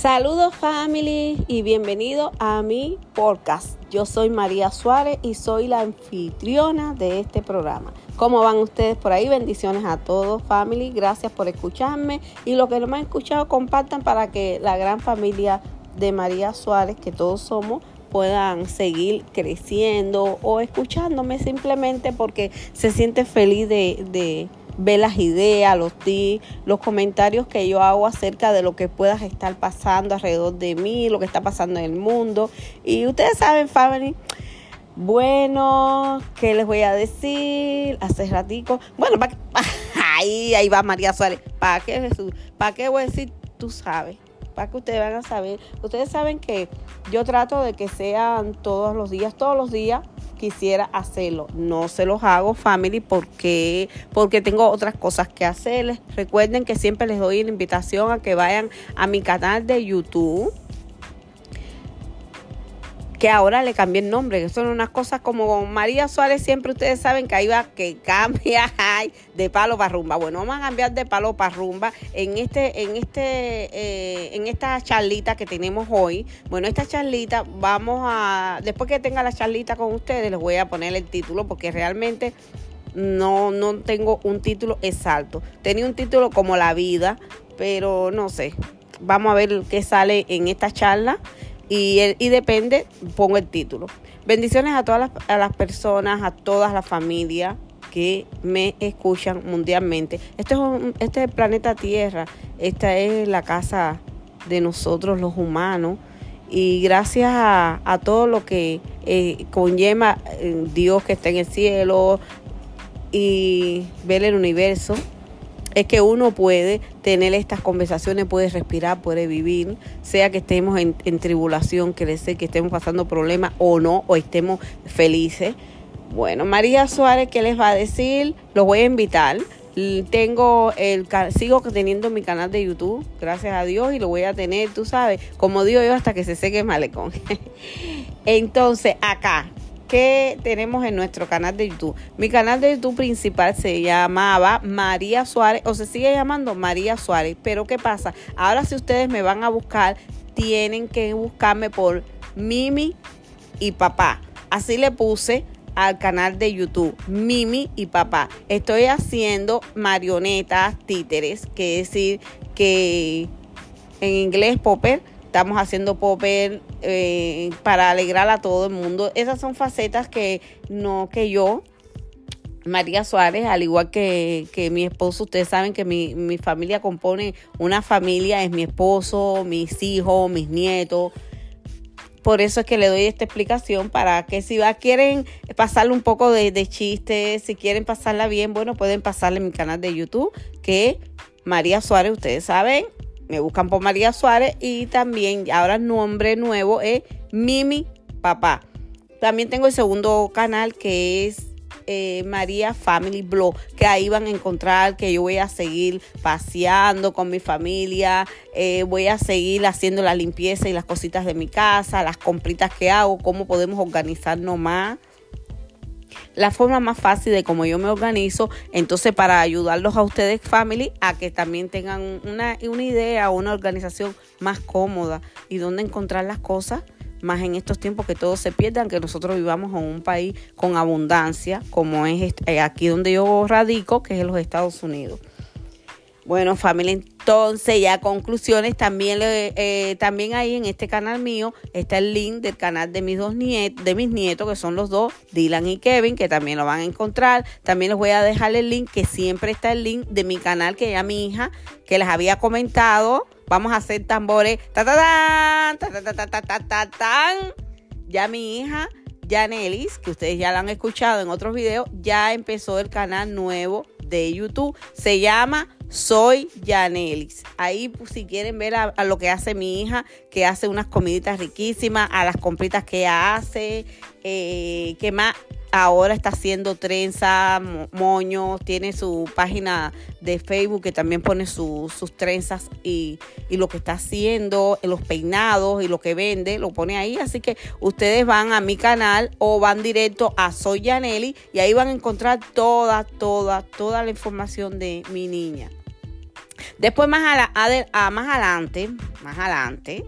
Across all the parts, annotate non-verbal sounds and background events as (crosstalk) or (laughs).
Saludos family y bienvenido a mi podcast. Yo soy María Suárez y soy la anfitriona de este programa. ¿Cómo van ustedes por ahí? Bendiciones a todos family. Gracias por escucharme y los que no me han escuchado compartan para que la gran familia de María Suárez, que todos somos, puedan seguir creciendo o escuchándome simplemente porque se siente feliz de, de ve las ideas, los tips, los comentarios que yo hago acerca de lo que puedas estar pasando alrededor de mí, lo que está pasando en el mundo. Y ustedes saben, family, bueno, ¿qué les voy a decir? Hace ratico. Bueno, ahí, (laughs) ahí va María Suárez. ¿Para qué, Jesús? ¿Para qué voy a decir? Tú sabes. Que ustedes van a saber. Ustedes saben que yo trato de que sean todos los días, todos los días quisiera hacerlo. No se los hago, family, porque, porque tengo otras cosas que hacerles. Recuerden que siempre les doy la invitación a que vayan a mi canal de YouTube que ahora le cambié el nombre, son unas cosas como María Suárez, siempre ustedes saben que ahí va que cambia (laughs) de palo para rumba. Bueno, vamos a cambiar de palo para rumba en este, en este, eh, en esta charlita que tenemos hoy. Bueno, esta charlita vamos a, después que tenga la charlita con ustedes, les voy a poner el título porque realmente no, no tengo un título exacto. Tenía un título como La vida, pero no sé. Vamos a ver qué sale en esta charla y, y depende, pongo el título. Bendiciones a todas las, a las personas, a todas las familias que me escuchan mundialmente. Este es, este es el planeta Tierra, esta es la casa de nosotros los humanos y gracias a, a todo lo que eh, conlleva eh, Dios que está en el cielo y ver el universo, es que uno puede tener estas conversaciones, puede respirar, puede vivir, sea que estemos en, tribulación, que sé que estemos pasando problemas o no, o estemos felices. Bueno, María Suárez, ¿qué les va a decir? Los voy a invitar. Tengo el sigo teniendo mi canal de YouTube, gracias a Dios, y lo voy a tener, tú sabes, como digo yo, hasta que se seque malecón. (laughs) Entonces, acá, que tenemos en nuestro canal de YouTube. Mi canal de YouTube principal se llamaba María Suárez o se sigue llamando María Suárez. Pero ¿qué pasa? Ahora si ustedes me van a buscar, tienen que buscarme por Mimi y Papá. Así le puse al canal de YouTube Mimi y Papá. Estoy haciendo marionetas, títeres, que decir que en inglés popper estamos haciendo popper eh, para alegrar a todo el mundo. Esas son facetas que no, que yo, María Suárez, al igual que, que mi esposo, ustedes saben que mi, mi, familia compone una familia, es mi esposo, mis hijos, mis nietos. Por eso es que le doy esta explicación para que si quieren pasarle un poco de, de chistes, si quieren pasarla bien, bueno, pueden pasarle en mi canal de YouTube, que María Suárez, ustedes saben, me buscan por María Suárez y también ahora nombre nuevo es Mimi Papá. También tengo el segundo canal que es eh, María Family Blog, que ahí van a encontrar que yo voy a seguir paseando con mi familia, eh, voy a seguir haciendo la limpieza y las cositas de mi casa, las compritas que hago, cómo podemos organizarnos más la forma más fácil de cómo yo me organizo. Entonces, para ayudarlos a ustedes, family, a que también tengan una, una idea, una organización más cómoda y dónde encontrar las cosas más en estos tiempos que todo se pierdan, que nosotros vivamos en un país con abundancia, como es eh, aquí donde yo radico, que es en los Estados Unidos. Bueno, familia, entonces ya conclusiones, también, eh, también ahí en este canal mío está el link del canal de mis dos nietos, de mis nietos, que son los dos, Dylan y Kevin, que también lo van a encontrar. También les voy a dejar el link, que siempre está el link de mi canal, que ya mi hija, que les había comentado. Vamos a hacer tambores. Ta, ta, ta, ta, Ya mi hija, Janelis, que ustedes ya la han escuchado en otros videos, ya empezó el canal nuevo de YouTube. Se llama soy Yanelis. Ahí pues, si quieren ver a, lo que hace mi hija, que hace unas comiditas riquísimas, a las compritas que hace, eh, que más ahora está haciendo trenza, moños, tiene su página de Facebook que también pone sus trenzas y, y, lo que está haciendo, los peinados y lo que vende, lo pone ahí. Así que ustedes van a mi canal o van directo a Soy Yaneli y ahí van a encontrar toda, toda, toda la información de mi niña. Después más, a más adelante, más adelante,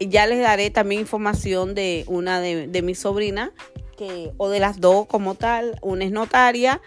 ya les daré también información de una de, de mis sobrinas, que, o de las dos como tal, una es notaria,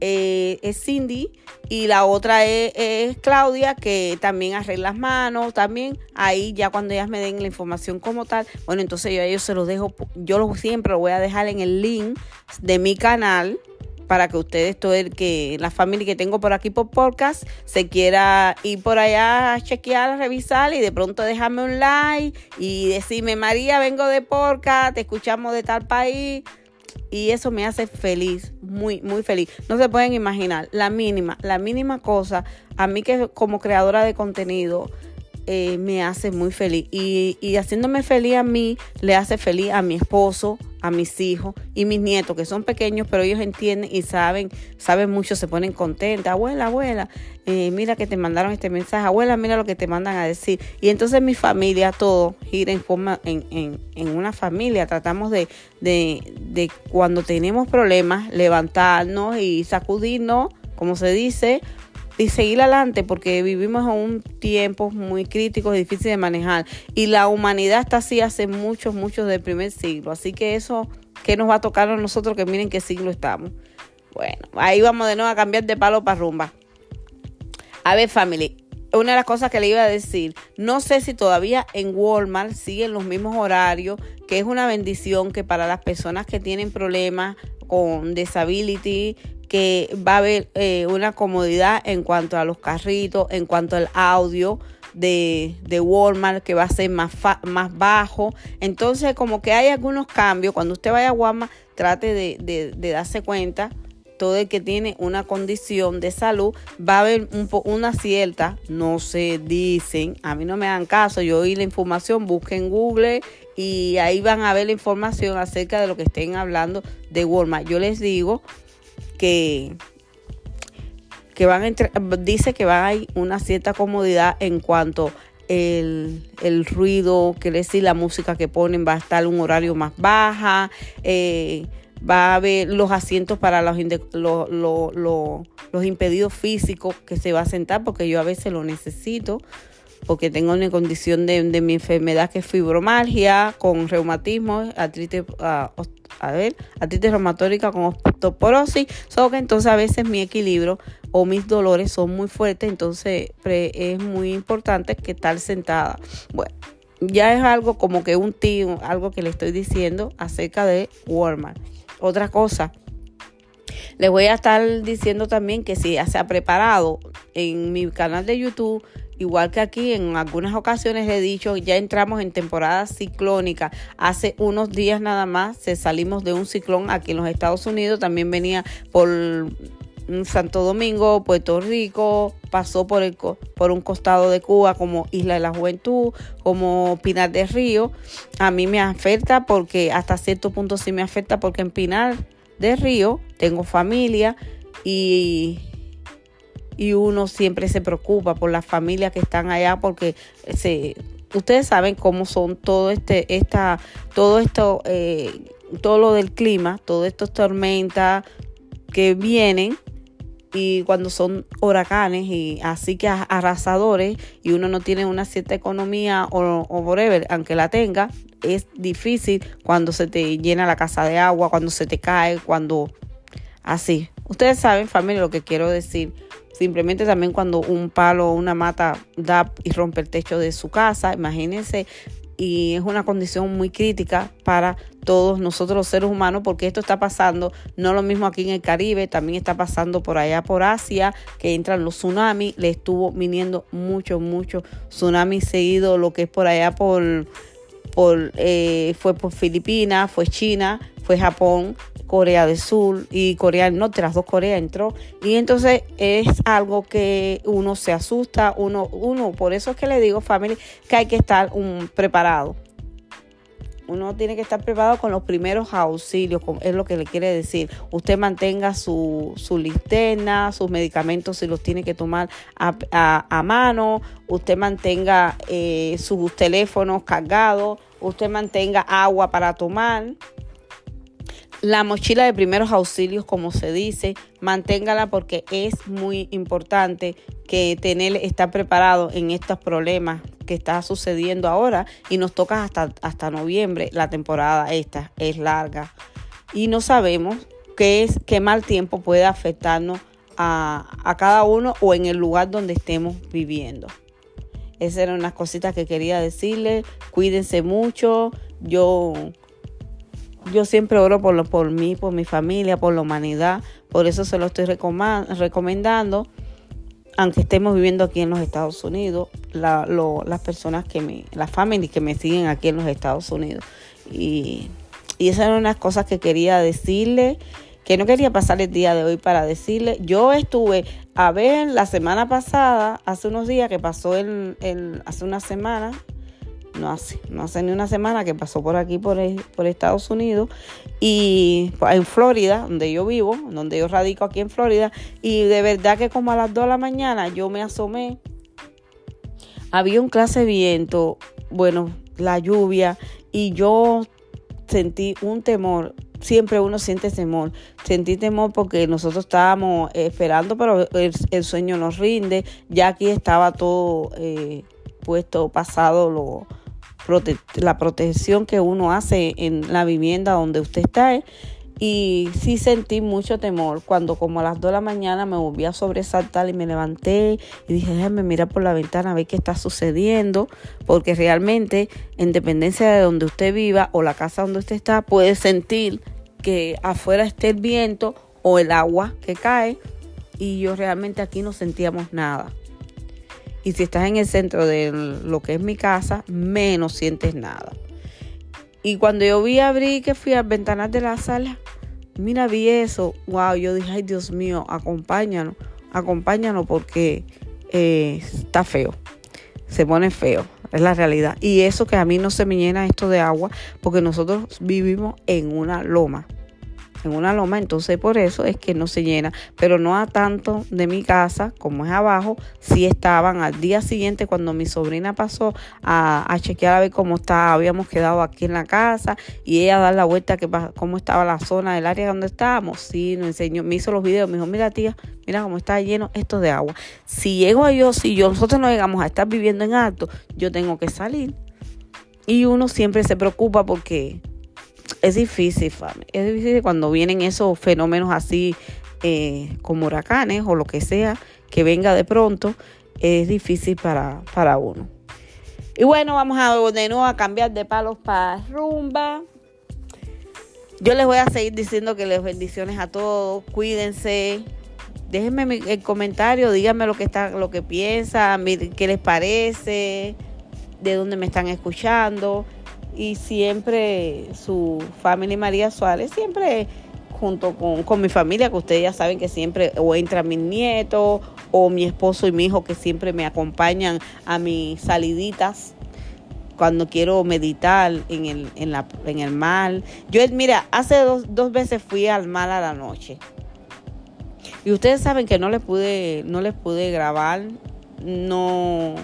eh, es Cindy y la otra es, Claudia que también arregla las manos, también ahí ya cuando ellas me den la información como tal, bueno entonces yo a ellos se los dejo, yo lo, siempre lo voy a dejar en el link de mi canal para que ustedes, todo el que, la familia que tengo por aquí por podcast, se quiera ir por allá a chequear, a revisar y de pronto dejarme un like y decirme, María, vengo de podcast, te escuchamos de tal país. Y eso me hace feliz, muy, muy feliz. No se pueden imaginar, la mínima, la mínima cosa, a mí que como creadora de contenido, eh, me hace muy feliz. Y, y, haciéndome feliz a mí, le hace feliz a mi esposo, a mis hijos y mis nietos, que son pequeños, pero ellos entienden y saben, saben mucho, se ponen contentas. Abuela, abuela, eh, mira que te mandaron este mensaje. Abuela, mira lo que te mandan a decir. Y entonces mi familia, todo gira en forma, en, en, en una familia. Tratamos de, de, de cuando tenemos problemas, levantarnos y sacudirnos, como se dice, y seguir adelante porque vivimos en un tiempo muy crítico y difícil de manejar. Y la humanidad está así hace muchos, muchos del primer siglo. Así que eso, ¿qué nos va a tocar a nosotros? Que miren qué siglo estamos. Bueno, ahí vamos de nuevo a cambiar de palo para rumba. A ver, family, una de las cosas que le iba a decir, no sé si todavía en Walmart siguen los mismos horarios, que es una bendición que para las personas que tienen problemas con disability, que va a haber eh, una comodidad en cuanto a los carritos, en cuanto al audio de, de Walmart que va a ser más, más bajo. Entonces como que hay algunos cambios. Cuando usted vaya a Walmart, trate de, de, darse cuenta todo el que tiene una condición de salud va a haber un una cierta, no se dicen, a mí no me dan caso, yo oí la información, busquen Google y ahí van a ver la información acerca de lo que estén hablando de Walmart. Yo les digo que, que van a dice que va a haber una cierta comodidad en cuanto el, el ruido, que decir la música que ponen va a estar un horario más baja, eh, va a haber los asientos para los, los impedidos físicos que se va a sentar, porque yo a veces lo necesito porque tengo una condición de, mi enfermedad que es fibromalgia, con reumatismo, artritis, uh, a ver, artritis reumatórica con osteoporosis, solo que entonces a veces mi equilibrio o mis dolores son muy fuertes, entonces es muy importante que estar sentada. Bueno, ya es algo como que un tío, algo que le estoy diciendo acerca de Walmart. Otra cosa, les voy a estar diciendo también que si ya se ha preparado en mi canal de YouTube Igual que aquí en algunas ocasiones he dicho, ya entramos en temporada ciclónica. Hace unos días nada más se salimos de un ciclón aquí en los Estados Unidos. También venía por Santo Domingo, Puerto Rico, pasó por, el, por un costado de Cuba como Isla de la Juventud, como Pinar del Río. A mí me afecta porque hasta cierto punto sí me afecta porque en Pinar del Río tengo familia y y uno siempre se preocupa por las familias que están allá porque se, ustedes saben cómo son todo este, esta, todo esto, eh, todo lo del clima, todas estas tormentas que vienen y cuando son huracanes y así que arrasadores y uno no tiene una cierta economía o, o whatever, aunque la tenga, es difícil cuando se te llena la casa de agua, cuando se te cae, cuando así. Ustedes saben, familia, lo que quiero decir. Simplemente también cuando un palo o una mata da y rompe el techo de su casa, imagínense, y es una condición muy crítica para todos nosotros los seres humanos porque esto está pasando no lo mismo aquí en el Caribe, también está pasando por allá por Asia, que entran los tsunamis, le estuvo viniendo mucho, mucho tsunami seguido, lo que es por allá por, por eh, fue por Filipinas, fue China, fue Japón, Corea del Sur y Corea del Norte, dos Coreas entró. Y entonces es algo que uno se asusta, uno, uno, por eso es que le digo, family, que hay que estar un, preparado. Uno tiene que estar preparado con los primeros auxilios, es lo que le quiere decir. Usted mantenga su, su linterna, sus medicamentos si los tiene que tomar a, mano, usted mantenga eh, sus teléfonos cargados, usted mantenga agua para tomar la mochila de primeros auxilios, como se dice, manténgala porque es muy importante que tener, estar preparado en estos problemas que está sucediendo ahora y nos toca hasta, hasta noviembre. La temporada esta es larga y no sabemos qué es qué mal tiempo puede afectarnos a, a cada uno o en el lugar donde estemos viviendo. Esas eran unas cositas que quería decirles. Cuídense mucho. Yo yo siempre oro por, lo, por mí, por mi familia, por la humanidad. Por eso se lo estoy recomendando. Aunque estemos viviendo aquí en los Estados Unidos, las personas que me, las familias que me siguen aquí en los Estados Unidos. Y, y esas eran unas cosas que quería decirle, que no quería pasar el día de hoy para decirle. Yo estuve a ver la semana pasada, hace unos días que pasó el, el hace una semana, no hace, no hace ni una semana que pasó por aquí, por, por Estados Unidos, y en Florida, donde yo vivo, donde yo radico aquí en Florida, y de verdad que como a las 2 de la mañana yo me asomé, había un clase de viento, bueno, la lluvia, y yo sentí un temor. Siempre uno siente temor. Sentí temor porque nosotros estábamos esperando, pero el, sueño nos rinde. Ya aquí estaba todo eh, puesto, pasado lo, la protección que uno hace en la vivienda donde usted está. Y sí sentí mucho temor cuando como a las 2 de la mañana me volví a sobresaltar y me levanté y dije, déjame mirar por la ventana a ver qué está sucediendo, porque realmente en dependencia de donde usted viva o la casa donde usted está, puede sentir que afuera esté el viento o el agua que cae y yo realmente aquí no sentíamos nada. Y si estás en el centro de lo que es mi casa, menos sientes nada. Y cuando yo vi abrir que fui a ventanas de la sala, mira, vi eso. Wow, yo dije, ay Dios mío, acompáñanos, acompáñanos porque eh, está feo. Se pone feo, es la realidad. Y eso que a mí no se me llena esto de agua, porque nosotros vivimos en una loma en una loma, entonces por eso es que no se llena, pero no a tanto de mi casa como es abajo, sí estaban al día siguiente cuando mi sobrina pasó a, chequear a ver cómo está, habíamos quedado aquí en la casa y ella a dar la vuelta que cómo estaba la zona del área donde estábamos, sí, nos enseñó, me hizo los videos, me dijo, mira tía, mira cómo está lleno esto de agua. Si llego yo, si yo, nosotros no llegamos a estar viviendo en alto, yo tengo que salir. Y uno siempre se preocupa porque es difícil, Es difícil cuando vienen esos fenómenos así eh, como huracanes o lo que sea que venga de pronto. Es difícil para, para uno. Y bueno, vamos a de nuevo a cambiar de palos para rumba. Yo les voy a seguir diciendo que les bendiciones a todos. Cuídense. Déjenme el comentario, díganme lo que está, lo que piensan, qué les parece, de dónde me están escuchando y siempre su familia María Suárez, siempre junto con, mi familia, que ustedes ya saben que siempre o entra mi nieto o mi esposo y mi hijo que siempre me acompañan a mis saliditas cuando quiero meditar en el, en la, en el mar. Yo, mira, hace dos, dos veces fui al mar a la noche. Y ustedes saben que no les pude, no les pude grabar, no,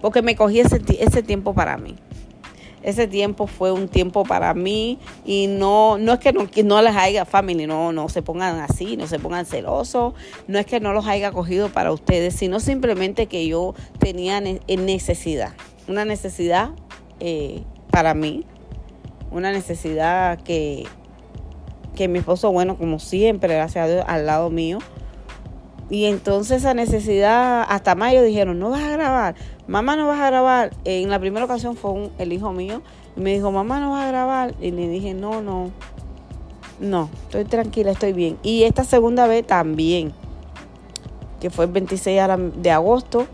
porque me cogí ese, ese tiempo para mí ese tiempo fue un tiempo para mí y no, no es que no, no les haya family, no, no se pongan así, no se pongan celosos, no es que no los haya cogido para ustedes, sino simplemente que yo tenía necesidad, una necesidad eh, para mí, una necesidad que, que mi esposo, bueno, como siempre, gracias a Dios, al lado mío, y entonces esa necesidad, hasta mayo dijeron, no vas a grabar, mamá no vas a grabar. En la primera ocasión fue el hijo mío, y me dijo, mamá no vas a grabar. Y le dije, no, no, no, estoy tranquila, estoy bien. Y esta segunda vez también, que fue el 26 de agosto,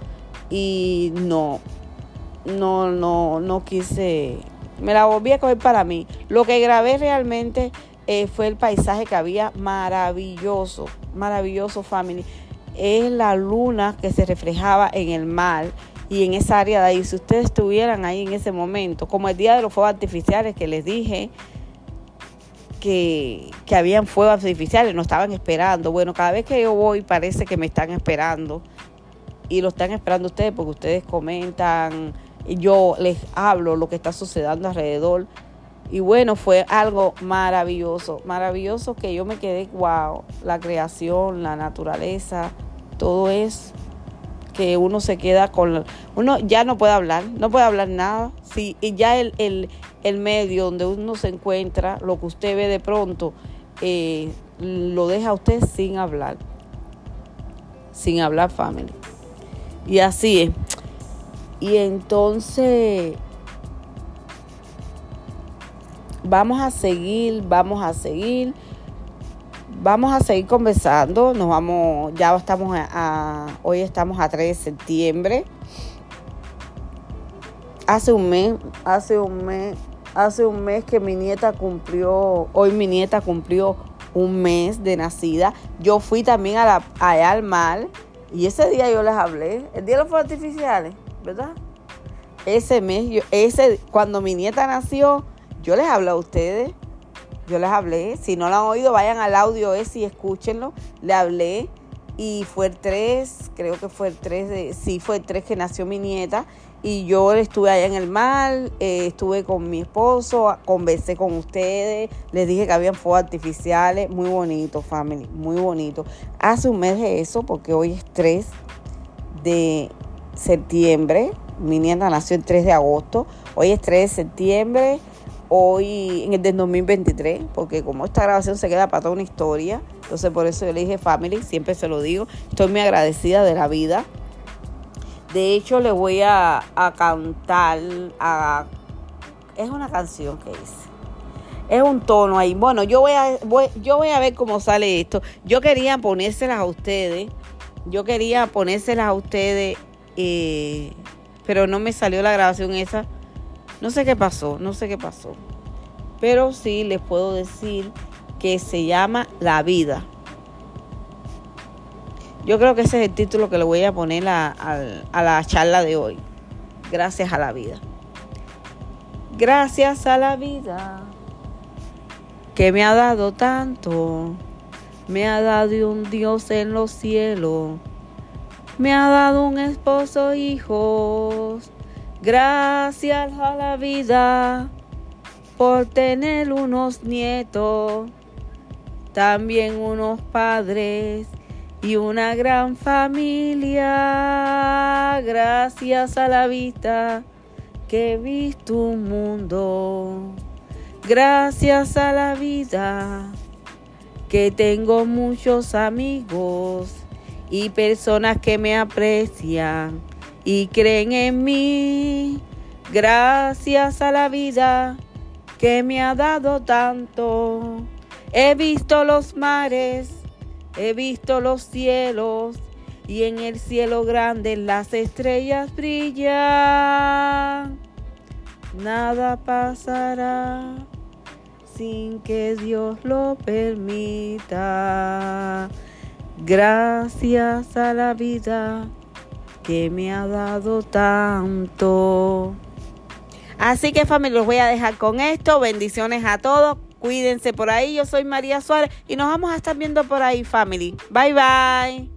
y no, no, no, no quise, me la volví a coger para mí. Lo que grabé realmente eh, fue el paisaje que había maravilloso, maravilloso family es la luna que se reflejaba en el mar y en esa área de ahí. Si ustedes estuvieran ahí en ese momento, como el día de los fuegos artificiales que les dije que, que habían fuegos artificiales, no estaban esperando. Bueno, cada vez que yo voy parece que me están esperando y lo están esperando ustedes porque ustedes comentan, yo les hablo lo que está sucediendo alrededor Y bueno, fue algo maravilloso, maravilloso que yo me quedé, wow, la creación, la naturaleza, todo es que uno se queda con... Uno ya no puede hablar, no puede hablar nada. Sí, y ya el, el, el medio donde uno se encuentra, lo que usted ve de pronto, eh, lo deja usted sin hablar. Sin hablar family. Y así es. Y entonces vamos a seguir, vamos a seguir, vamos a seguir conversando. Nos vamos, ya estamos a, hoy estamos a 3 de septiembre. Hace un mes, hace un mes, hace un mes que mi nieta cumplió, hoy mi nieta cumplió un mes de nacida. Yo fui también a la, allá al mar y ese día yo les hablé, el día de los fuegos artificiales, ¿verdad? Ese mes, ese, cuando mi nieta nació, yo les hablé a ustedes, yo les hablé. Si no lo han oído, vayan al audio ese y escúchenlo. Le hablé y fue el 3, creo que fue el 3, de, sí, fue el 3 que nació mi nieta. Y yo estuve allá en el mar, eh, estuve con mi esposo, conversé con ustedes, les dije que habían fuegos artificiales, muy bonito, family, muy bonito. Hace un mes de eso, porque hoy es 3 de septiembre, mi nieta nació el 3 de agosto, hoy es 3 de septiembre hoy en el del 2023, porque como esta grabación se queda para toda una historia, entonces por eso yo le dije family, siempre se lo digo, estoy muy agradecida de la vida. De hecho, le voy a, cantar, a, es una canción que hice. Es un tono ahí. Bueno, yo voy a, yo voy a ver cómo sale esto. Yo quería ponérselas a ustedes. Yo quería ponérselas a ustedes, eh, pero no me salió la grabación esa no sé qué pasó, no sé qué pasó. Pero sí les puedo decir que se llama La vida. Yo creo que ese es el título que le voy a poner a, la charla de hoy. Gracias a la vida. Gracias a la vida que me ha dado tanto. Me ha dado un Dios en los cielos. Me ha dado un esposo, hijos. Gracias a la vida por tener unos nietos, también unos padres y una gran familia. Gracias a la vida que he visto un mundo. Gracias a la vida que tengo muchos amigos y personas que me aprecian y creen en mí. Gracias a la vida que me ha dado tanto. He visto los mares, he visto los cielos y en el cielo grande las estrellas brillan. Nada pasará sin que Dios lo permita. Gracias a la vida que me ha dado tanto. Así que familia, los voy a dejar con esto. Bendiciones a todos. Cuídense por ahí. Yo soy María Suárez y nos vamos a estar viendo por ahí, family. Bye bye.